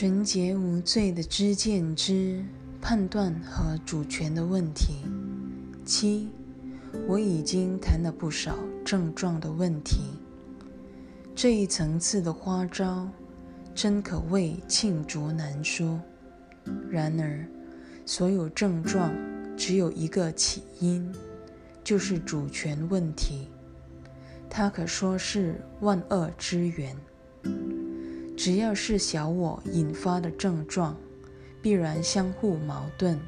纯洁无罪的知见之判断和主权的问题。七，我已经谈了不少症状的问题。这一层次的花招，真可谓罄竹难书。然而，所有症状只有一个起因，就是主权问题。它可说是万恶之源。只要是小我引发的症状，必然相互矛盾，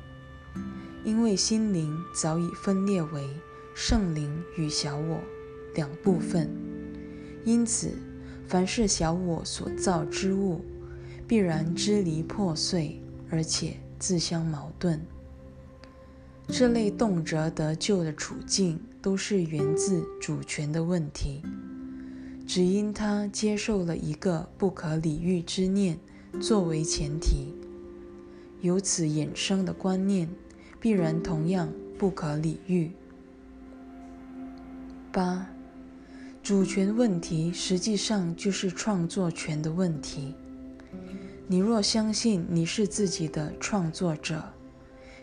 因为心灵早已分裂为圣灵与小我两部分。因此，凡是小我所造之物，必然支离破碎，而且自相矛盾。这类动辄得救的处境，都是源自主权的问题。只因他接受了一个不可理喻之念作为前提，由此衍生的观念必然同样不可理喻。八，主权问题实际上就是创作权的问题。你若相信你是自己的创作者，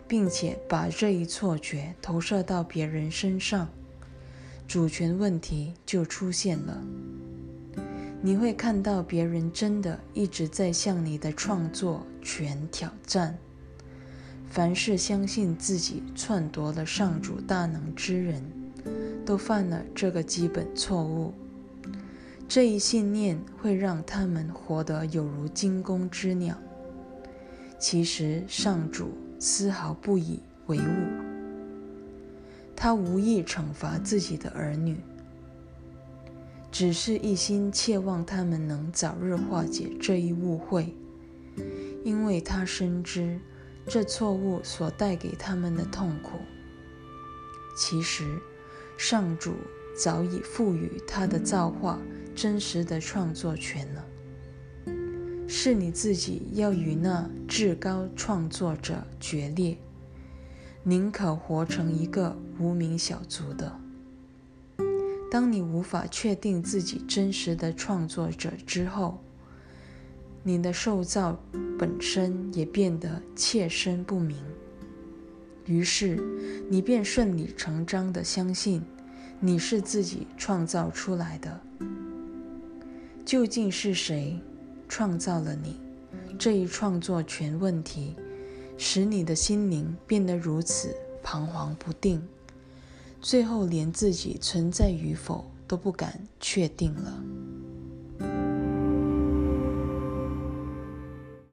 并且把这一错觉投射到别人身上，主权问题就出现了。你会看到别人真的一直在向你的创作权挑战。凡是相信自己篡夺了上主大能之人，都犯了这个基本错误。这一信念会让他们活得有如惊弓之鸟。其实上主丝毫不以为物，他无意惩罚自己的儿女。只是一心切望他们能早日化解这一误会，因为他深知这错误所带给他们的痛苦。其实，上主早已赋予他的造化真实的创作权了，是你自己要与那至高创作者决裂，宁可活成一个无名小卒的。当你无法确定自己真实的创作者之后，你的受造本身也变得切身不明。于是，你便顺理成章地相信你是自己创造出来的。究竟是谁创造了你？这一创作权问题，使你的心灵变得如此彷徨不定。最后，连自己存在与否都不敢确定了。